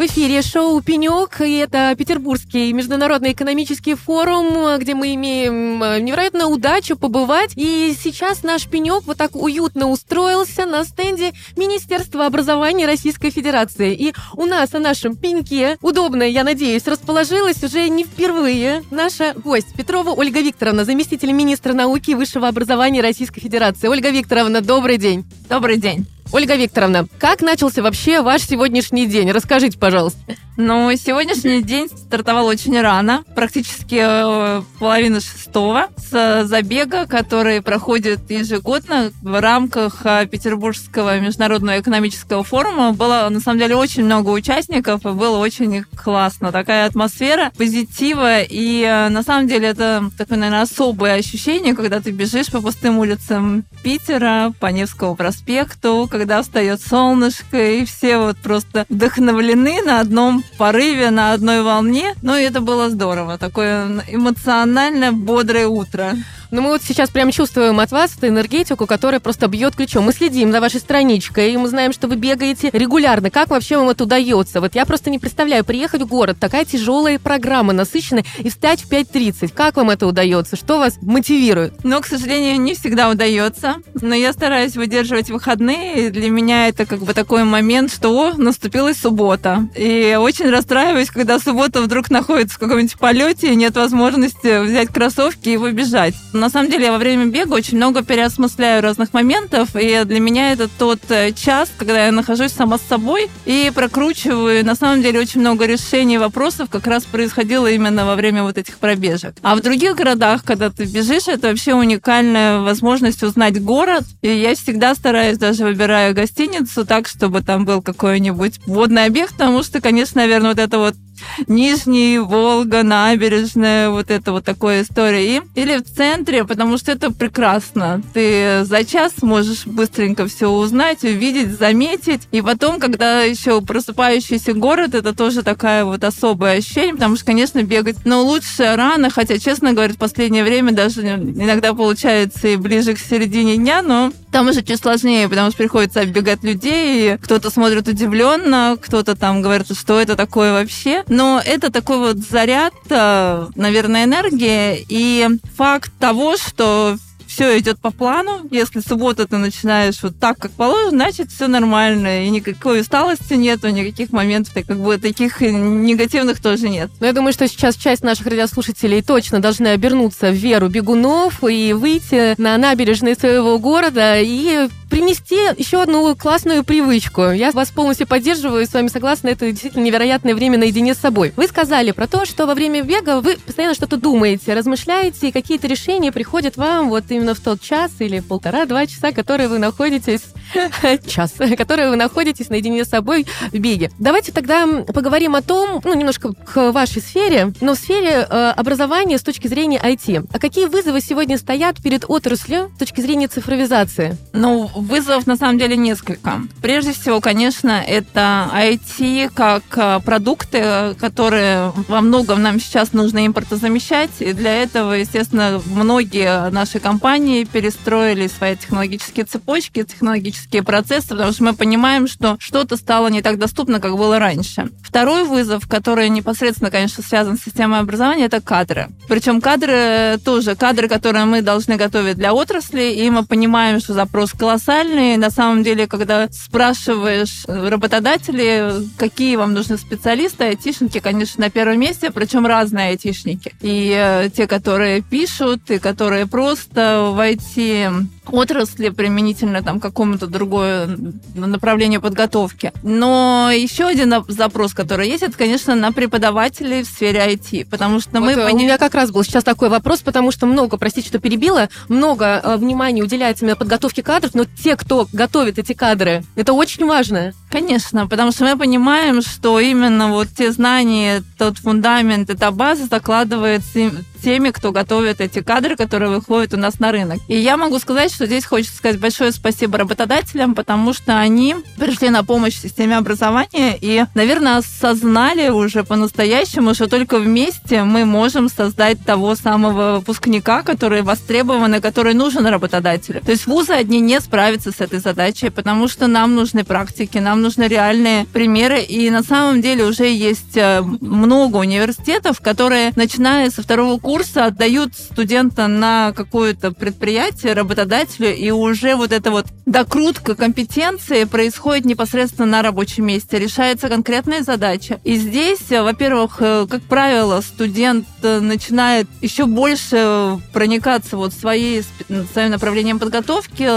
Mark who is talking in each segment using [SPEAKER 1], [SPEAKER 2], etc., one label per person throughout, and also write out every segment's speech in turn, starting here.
[SPEAKER 1] В эфире шоу «Пенек», и это Петербургский международный экономический форум, где мы имеем э, невероятную удачу побывать. И сейчас наш «Пенек» вот так уютно устроился на стенде Министерства образования Российской Федерации. И у нас на нашем «Пеньке» удобно, я надеюсь, расположилась уже не впервые наша гость Петрова Ольга Викторовна, заместитель министра науки и высшего образования Российской Федерации. Ольга Викторовна, добрый день.
[SPEAKER 2] Добрый день.
[SPEAKER 1] Ольга Викторовна, как начался вообще ваш сегодняшний день? Расскажите, пожалуйста.
[SPEAKER 2] Ну, сегодняшний день стартовал очень рано, практически э, половина шестого, с забега, который проходит ежегодно в рамках э, Петербургского международного экономического форума. Было, на самом деле, очень много участников, и было очень классно. Такая атмосфера позитива, и э, на самом деле это такое, наверное, особое ощущение, когда ты бежишь по пустым улицам Питера, по Невскому проспекту, когда встает солнышко, и все вот просто вдохновлены на одном порыве, на одной волне. Ну, и это было здорово. Такое эмоционально бодрое утро.
[SPEAKER 1] Ну, мы вот сейчас прям чувствуем от вас эту энергетику, которая просто бьет ключом. Мы следим за вашей страничкой, и мы знаем, что вы бегаете регулярно. Как вообще вам это удается? Вот я просто не представляю, приехать в город, такая тяжелая программа, насыщенная, и встать в 5.30. Как вам это удается? Что вас мотивирует?
[SPEAKER 2] Но, к сожалению, не всегда удается. Но я стараюсь выдерживать выходные. И для меня это как бы такой момент, что наступила суббота. И очень расстраиваюсь, когда суббота вдруг находится в каком-нибудь полете, и нет возможности взять кроссовки и выбежать. На самом деле я во время бега очень много переосмысляю разных моментов, и для меня это тот э, час, когда я нахожусь сама с собой и прокручиваю. На самом деле очень много решений вопросов как раз происходило именно во время вот этих пробежек. А в других городах, когда ты бежишь, это вообще уникальная возможность узнать город. И я всегда стараюсь, даже выбираю гостиницу так, чтобы там был какой-нибудь водный объект, потому что, конечно, наверное, вот это вот Нижний, Волга, набережная, вот это вот такая история. И, или в центре, потому что это прекрасно. Ты за час можешь быстренько все узнать, увидеть, заметить. И потом, когда еще просыпающийся город, это тоже такая вот особое ощущение, потому что, конечно, бегать, но лучше рано, хотя, честно говоря, в последнее время даже иногда получается и ближе к середине дня, но там уже чуть сложнее, потому что приходится оббегать людей, кто-то смотрит удивленно, кто-то там говорит, что это такое вообще. Но это такой вот заряд, э, наверное, энергии и факт того, что все идет по плану. Если субботу ты начинаешь вот так, как положено, значит, все нормально. И никакой усталости нету, никаких моментов, как бы таких негативных тоже нет.
[SPEAKER 1] Но я думаю, что сейчас часть наших радиослушателей точно должны обернуться в веру бегунов и выйти на набережные своего города и принести еще одну классную привычку. Я вас полностью поддерживаю и с вами согласна, это действительно невероятное время наедине с собой. Вы сказали про то, что во время бега вы постоянно что-то думаете, размышляете, и какие-то решения приходят вам вот именно в тот час или полтора-два часа, которые вы находитесь... час, которые вы находитесь наедине с собой в беге. Давайте тогда поговорим о том, ну, немножко к вашей сфере, но в сфере э, образования с точки зрения IT. А какие вызовы сегодня стоят перед отраслью с точки зрения цифровизации?
[SPEAKER 2] Ну, Вызовов на самом деле несколько. Прежде всего, конечно, это IT как э, продукты, которые во многом нам сейчас нужно импортозамещать. И для этого, естественно, многие наши компании перестроили свои технологические цепочки, технологические процессы, потому что мы понимаем, что что-то стало не так доступно, как было раньше. Второй вызов, который непосредственно, конечно, связан с системой образования, это кадры. Причем кадры тоже, кадры, которые мы должны готовить для отрасли, и мы понимаем, что запрос колоссальный, колоссальные. На самом деле, когда спрашиваешь работодателей, какие вам нужны специалисты, айтишники, конечно, на первом месте, причем разные айтишники. И э, те, которые пишут, и которые просто в IT отрасли применительно там какому-то другое направлению подготовки. Но еще один запрос, который есть, это, конечно, на преподавателей в сфере IT, потому что вот мы...
[SPEAKER 1] Поним... У меня как раз был сейчас такой вопрос, потому что много, простите, что перебила, много э, внимания уделяется именно подготовке кадров, но те, кто готовит эти кадры, это очень важно.
[SPEAKER 2] Конечно, потому что мы понимаем, что именно вот те знания, тот фундамент, эта база закладывается теми, кто готовит эти кадры, которые выходят у нас на рынок. И я могу сказать, что здесь хочется сказать большое спасибо работодателям, потому что они пришли на помощь системе образования и, наверное, осознали уже по-настоящему, что только вместе мы можем создать того самого выпускника, который востребован и который нужен работодателю. То есть вузы одни не справятся с этой задачей, потому что нам нужны практики, нам нужны реальные примеры. И на самом деле уже есть э, много университетов, которые, начиная со второго курса, отдают студента на какое-то предприятие работодателю, и уже вот эта вот докрутка компетенции происходит непосредственно на рабочем месте, решается конкретная задача. И здесь, э, во-первых, э, как правило, студент начинает еще больше проникаться вот своей, своим направлением подготовки,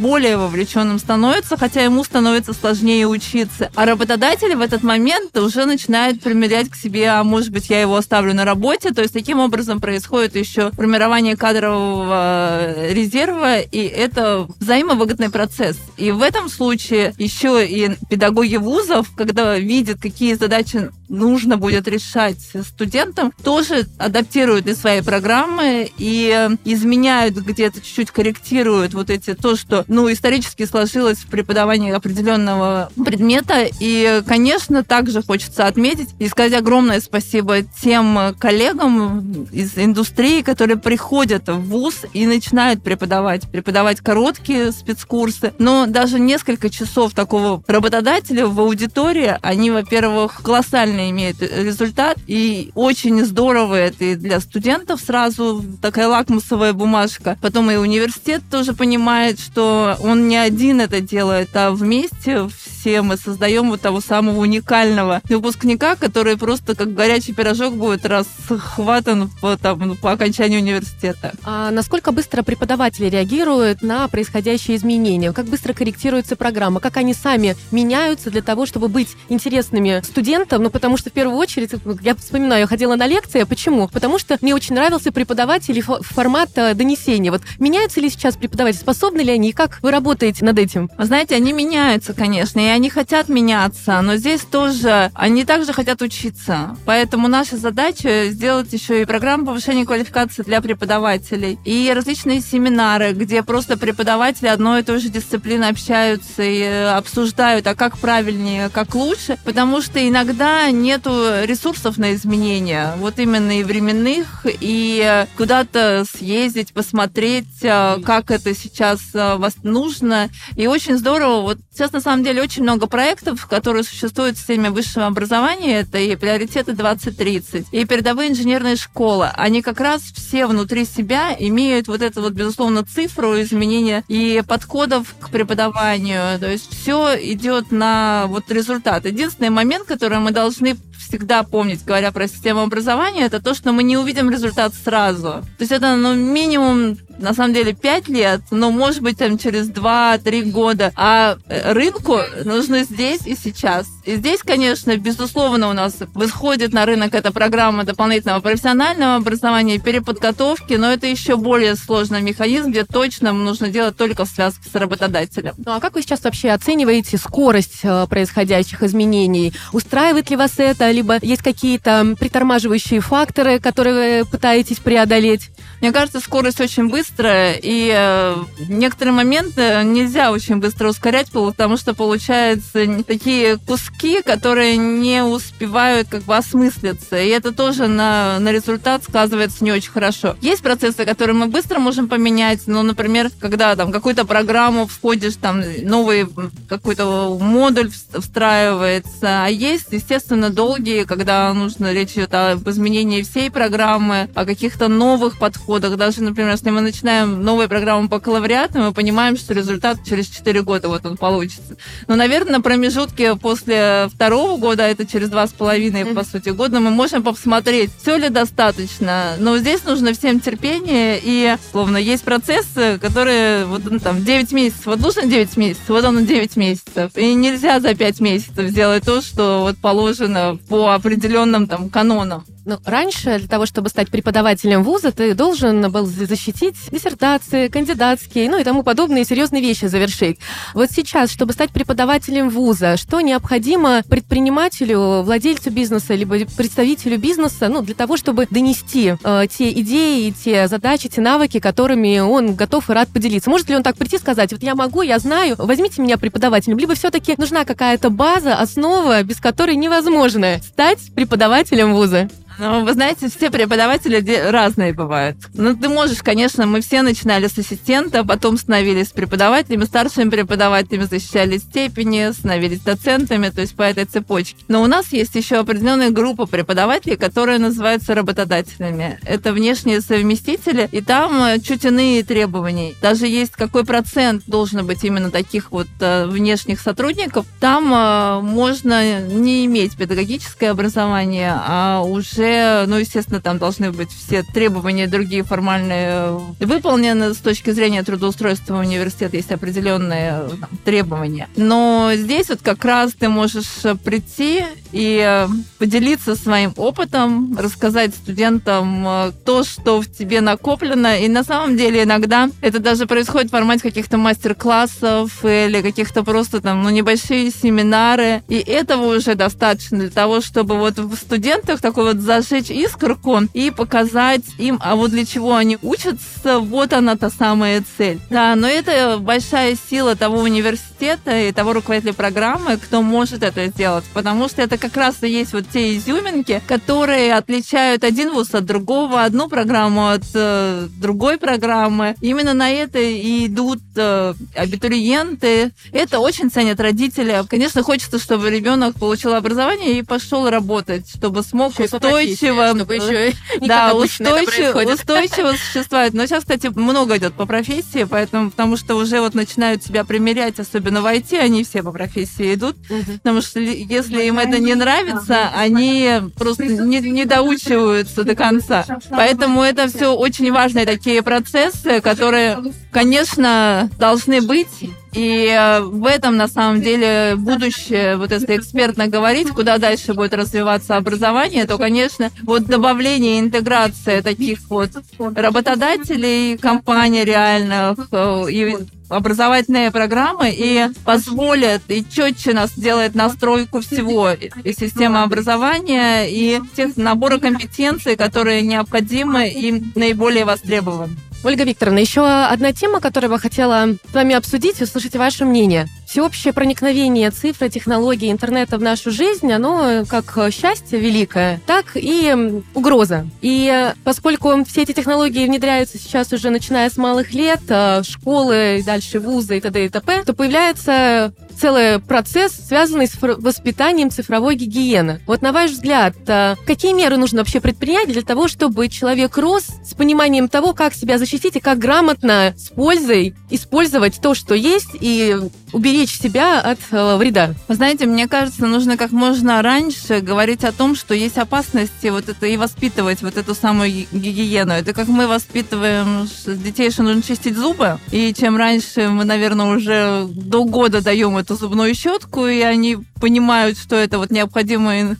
[SPEAKER 2] более вовлеченным становится, хотя ему становится сложнее учиться. А работодатель в этот момент уже начинает примерять к себе, а может быть, я его оставлю на работе. То есть таким образом происходит еще формирование кадрового резерва, и это взаимовыгодный процесс. И в этом случае еще и педагоги вузов, когда видят, какие задачи нужно будет решать студентам, тоже адаптируют и свои программы и изменяют где-то чуть-чуть корректируют вот эти то, что ну исторически сложилось в преподавании определенного предмета. И, конечно, также хочется отметить и сказать огромное спасибо тем коллегам из индустрии, которые приходят в ВУЗ и начинают преподавать, преподавать короткие спецкурсы, но даже несколько часов такого работодателя в аудитории, они, во-первых, колоссальные реально имеет результат. И очень здорово это и для студентов сразу такая лакмусовая бумажка. Потом и университет тоже понимает, что он не один это делает, а вместе все мы создаем вот того самого уникального выпускника, который просто как горячий пирожок будет расхватан по, там, по окончанию университета.
[SPEAKER 1] А насколько быстро преподаватели реагируют на происходящие изменения? Как быстро корректируется программа? Как они сами меняются для того, чтобы быть интересными студентам? Ну, потому что в первую очередь, я вспоминаю, я ходила на лекции. Почему? Потому что мне очень нравился преподаватель формат э, донесения. Вот меняются ли сейчас преподаватели? Способны ли они? И как вы работаете над этим?
[SPEAKER 2] Знаете, они меняются, конечно. И они хотят меняться, но здесь тоже они также хотят учиться. Поэтому наша задача сделать еще и программу повышения квалификации для преподавателей и различные семинары, где просто преподаватели одной и той же дисциплины общаются и обсуждают, а как правильнее, как лучше, потому что иногда нету ресурсов на изменения, вот именно и временных, и куда-то съездить, посмотреть, а, как это сейчас а, вас нужно. И очень здорово, вот сейчас на самом деле очень очень много проектов, которые существуют в системе высшего образования. Это и приоритеты 2030, и передовые инженерные школы. Они как раз все внутри себя имеют вот эту вот, безусловно, цифру изменения и подходов к преподаванию. То есть все идет на вот результат. Единственный момент, который мы должны всегда помнить, говоря про систему образования, это то, что мы не увидим результат сразу. То есть это ну, минимум на самом деле 5 лет, но может быть там через 2-3 года. А э, рынку нужно здесь и сейчас. И здесь, конечно, безусловно, у нас выходит на рынок эта программа дополнительного профессионального образования, переподготовки, но это еще более сложный механизм, где точно нужно делать только в связке с работодателем.
[SPEAKER 1] Ну а как вы сейчас вообще оцениваете скорость э, происходящих изменений? Устраивает ли вас это, либо есть какие-то притормаживающие факторы, которые вы пытаетесь преодолеть?
[SPEAKER 2] Мне кажется, скорость очень быстрая, и э, некоторые моменты нельзя очень быстро ускорять, потому что получаются такие куски, которые не успевают как бы осмыслиться, и это тоже на, на результат сказывается не очень хорошо. Есть процессы, которые мы быстро можем поменять, ну, например, когда там какую-то программу входишь, там новый какой-то модуль встраивается, а есть, естественно, долгие, когда нужно речь идет об изменении всей программы, о каких-то новых подходах. Даже, например, если мы начинаем новую программу по бакалавриату, мы понимаем, что результат через 4 года вот он получится. Но, наверное, на промежутке после второго года, а это через два с половиной, по сути, года, мы можем посмотреть, все ли достаточно. Но здесь нужно всем терпение, и, словно, есть процессы, которые, вот, ну, там, 9 месяцев, вот нужно 9 месяцев, вот он 9 месяцев. И нельзя за 5 месяцев сделать то, что вот положено по определенным там канонам.
[SPEAKER 1] Ну, раньше для того, чтобы стать преподавателем вуза, ты должен был защитить диссертации, кандидатские, ну и тому подобные серьезные вещи завершить. Вот сейчас, чтобы стать преподавателем вуза, что необходимо предпринимателю, владельцу бизнеса, либо представителю бизнеса, ну, для того, чтобы донести э, те идеи, те задачи, те навыки, которыми он готов и рад поделиться? Может ли он так прийти и сказать, вот я могу, я знаю, возьмите меня преподавателем, либо все-таки нужна какая-то база, основа, без которой невозможно стать преподавателем вуза?
[SPEAKER 2] Ну, вы знаете, все преподаватели разные бывают. Ну, ты можешь, конечно, мы все начинали с ассистента, потом становились преподавателями, старшими преподавателями, защищали степени, становились доцентами, то есть по этой цепочке. Но у нас есть еще определенная группа преподавателей, которые называются работодателями. Это внешние совместители, и там э, чуть иные требования. Даже есть какой процент должен быть именно таких вот э, внешних сотрудников. Там э, можно не иметь педагогическое образование, а уже ну, естественно, там должны быть все требования другие формальные выполнены с точки зрения трудоустройства университета, есть определенные там, требования. Но здесь вот как раз ты можешь прийти и э, поделиться своим опытом, рассказать студентам э, то, что в тебе накоплено. И на самом деле иногда это даже происходит в формате каких-то мастер-классов или каких-то просто там, ну, небольшие семинары. И этого уже достаточно для того, чтобы вот в студентах такой вот зажечь искорку и показать им, а вот для чего они учатся, вот она та самая цель. Да, но это большая сила того университета и того руководителя программы, кто может это сделать, потому что это как раз и есть вот те изюминки, которые отличают один вуз от другого, одну программу от э, другой программы. Именно на это и идут э, абитуриенты. Это очень ценят родители. Конечно, хочется, чтобы ребенок получил образование и пошел работать, чтобы смог устойчиво,
[SPEAKER 1] чтобы еще
[SPEAKER 2] да, устойчиво, устойчиво существовать. Но сейчас, кстати, много идет по профессии, поэтому, потому что уже вот начинают себя примерять, особенно в IT, они все по профессии идут, угу. потому что если им это не нравится, они просто не, не доучиваются до конца. Поэтому это все очень важные такие процессы, которые, конечно, должны быть. И э, в этом, на самом деле, будущее, вот если экспертно говорить, куда дальше будет развиваться образование, то, конечно, вот добавление, интеграция таких вот работодателей, компаний реальных э, и образовательные программы и позволят и четче нас сделает настройку всего и системы образования, и тех набора компетенций, которые необходимы и наиболее востребованы.
[SPEAKER 1] Ольга Викторовна, еще одна тема, которую я бы хотела с вами обсудить, услышать ваше мнение. Всеобщее проникновение цифры, технологий, интернета в нашу жизнь, оно как счастье великое, так и угроза. И поскольку все эти технологии внедряются сейчас уже начиная с малых лет, э, школы, дальше вузы и т.д. и т.п., то появляется целый процесс, связанный с воспитанием цифровой гигиены. Вот на ваш взгляд, э, какие меры нужно вообще предпринять для того, чтобы человек рос с пониманием того, как себя защитить и как грамотно с пользой использовать то, что есть, и уберечь себя от э, вреда?
[SPEAKER 2] Знаете, мне кажется, нужно как можно раньше говорить о том, что есть опасности вот это и воспитывать вот эту самую гигиену. Это как мы воспитываем детей, что нужно чистить зубы, и чем раньше мы, наверное, уже до года даем эту зубную щетку, и они понимают, что это вот необходимо,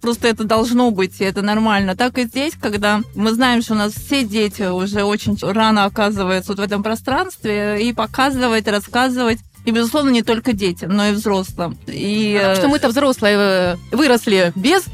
[SPEAKER 2] просто это должно быть, и это нормально. Так и здесь, когда мы знаем, что у нас все дети уже очень рано оказываются вот в этом пространстве, и показывать, рассказывать, и, безусловно, не только детям, но и взрослым. И...
[SPEAKER 1] Потому что мы-то взрослые э, выросли без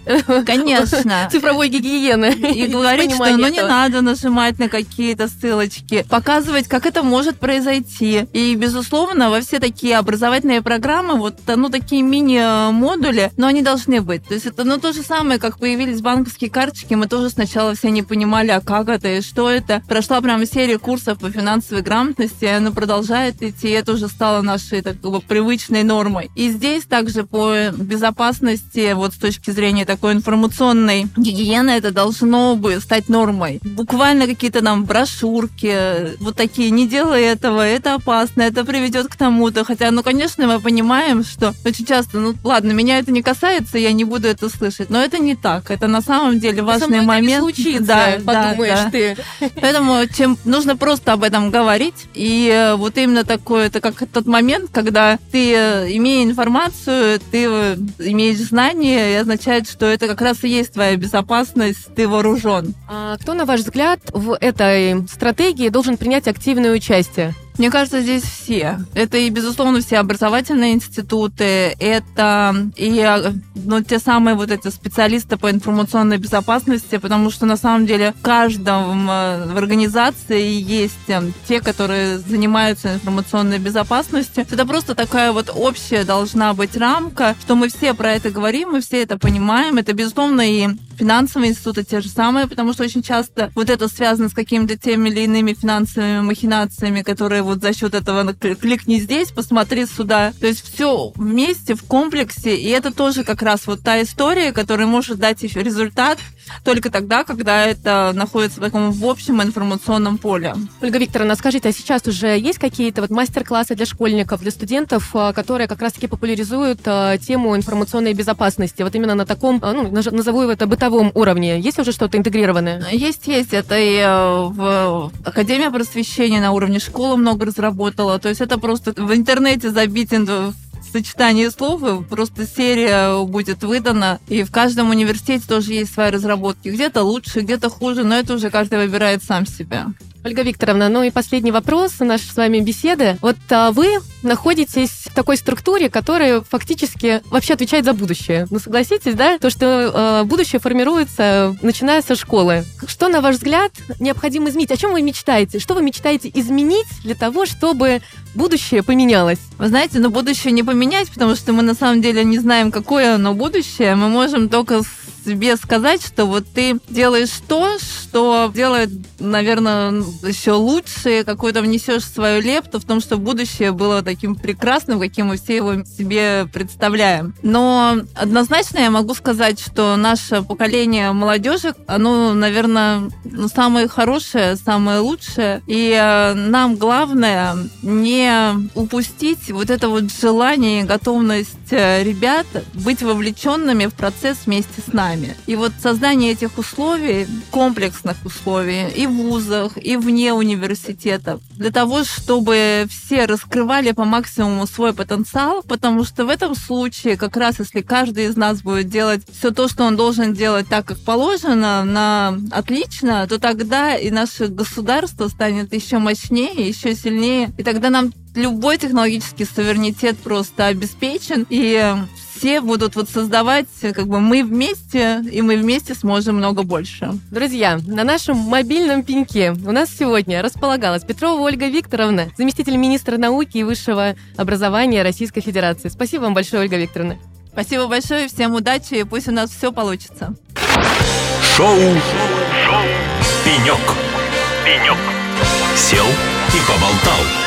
[SPEAKER 2] Конечно.
[SPEAKER 1] цифровой гигиены.
[SPEAKER 2] И говорить, что ну не надо нажимать на какие-то ссылочки, показывать, как это может произойти. И, безусловно, во все такие образовательные программы, вот, ну, такие мини-модули, но они должны быть. То есть это, ну, то же самое, как появились банковские карточки, мы тоже сначала все не понимали, а как это и что это. Прошла прям серия курсов по финансовой грамотности, и она продолжает идти, и это уже стало наш нашей такой привычной нормой. И здесь также по безопасности, вот с точки зрения такой информационной гигиены, это должно бы стать нормой. Буквально какие-то нам брошюрки, вот такие, не делай этого, это опасно, это приведет к тому-то. Хотя, ну, конечно, мы понимаем, что очень часто, ну, ладно, меня это не касается, я не буду это слышать. Но это не так. Это на самом деле важный момент.
[SPEAKER 1] Случится, да, подумаешь да, да. ты.
[SPEAKER 2] Поэтому чем нужно просто об этом говорить. И э, вот именно такое, это как тот момент, момент, когда ты, имея информацию, ты имеешь знания, и означает, что это как раз и есть твоя безопасность, ты вооружен.
[SPEAKER 1] А кто, на ваш взгляд, в этой стратегии должен принять активное участие?
[SPEAKER 2] Мне кажется, здесь все. Это и, безусловно, все образовательные институты, это и ну, те самые вот эти специалисты по информационной безопасности, потому что на самом деле в каждом э, в организации есть э, те, которые занимаются информационной безопасностью. Это просто такая вот общая должна быть рамка, что мы все про это говорим, мы все это понимаем. Это, безусловно, и финансовые институты те же самые, потому что очень часто вот это связано с какими-то теми или иными финансовыми махинациями, которые вот за счет этого кликни здесь, посмотри сюда. То есть все вместе, в комплексе, и это тоже как раз вот та история, которая может дать результат только тогда, когда это находится в таком в общем информационном поле.
[SPEAKER 1] Ольга Викторовна, скажите, а сейчас уже есть какие-то вот мастер-классы для школьников, для студентов, а, которые как раз-таки популяризуют а, тему информационной безопасности? Вот именно на таком, а, ну, назову это бытовом бытовом уровне? Есть уже что-то интегрированное?
[SPEAKER 2] Есть, есть. Это и э, в Академия просвещения на уровне школы много разработала. То есть это просто в интернете забить сочетание слов, просто серия будет выдана, и в каждом университете тоже есть свои разработки. Где-то лучше, где-то хуже, но это уже каждый выбирает сам себя.
[SPEAKER 1] Ольга Викторовна, ну и последний вопрос нашей с вами беседы. Вот а, вы находитесь в такой структуре, которая фактически вообще отвечает за будущее. Ну, согласитесь, да? То, что а, будущее формируется, начиная со школы. Что, на ваш взгляд, необходимо изменить? О чем вы мечтаете? Что вы мечтаете изменить для того, чтобы будущее поменялось?
[SPEAKER 2] Вы знаете, но будущее не поменять, потому что мы на самом деле не знаем, какое оно будущее. Мы можем только себе сказать, что вот ты делаешь то, что делает, наверное, еще лучше, какой-то внесешь свою лепту в том, что будущее было таким прекрасным, каким мы все его себе представляем. Но однозначно я могу сказать, что наше поколение молодежи, оно, наверное, самое хорошее, самое лучшее. И э, нам главное не упустить вот это вот желание и готовность э, ребят быть вовлеченными в процесс вместе с нами нами. И вот создание этих условий, комплексных условий и в вузах, и вне университетов, для того, чтобы все раскрывали по максимуму свой потенциал, потому что в этом случае, как раз если каждый из нас будет делать все то, что он должен делать так, как положено, на отлично, то тогда и наше государство станет еще мощнее, еще сильнее, и тогда нам любой технологический суверенитет просто обеспечен, и все будут вот создавать, как бы мы вместе, и мы вместе сможем много больше.
[SPEAKER 1] Друзья, на нашем мобильном пеньке у нас сегодня располагалась Петрова Ольга Викторовна, заместитель министра науки и высшего образования Российской Федерации. Спасибо вам большое, Ольга Викторовна.
[SPEAKER 2] Спасибо большое, всем удачи, и пусть у нас все получится.
[SPEAKER 3] Шоу, Шоу. «Пенек». «Пенек». Сел и поболтал.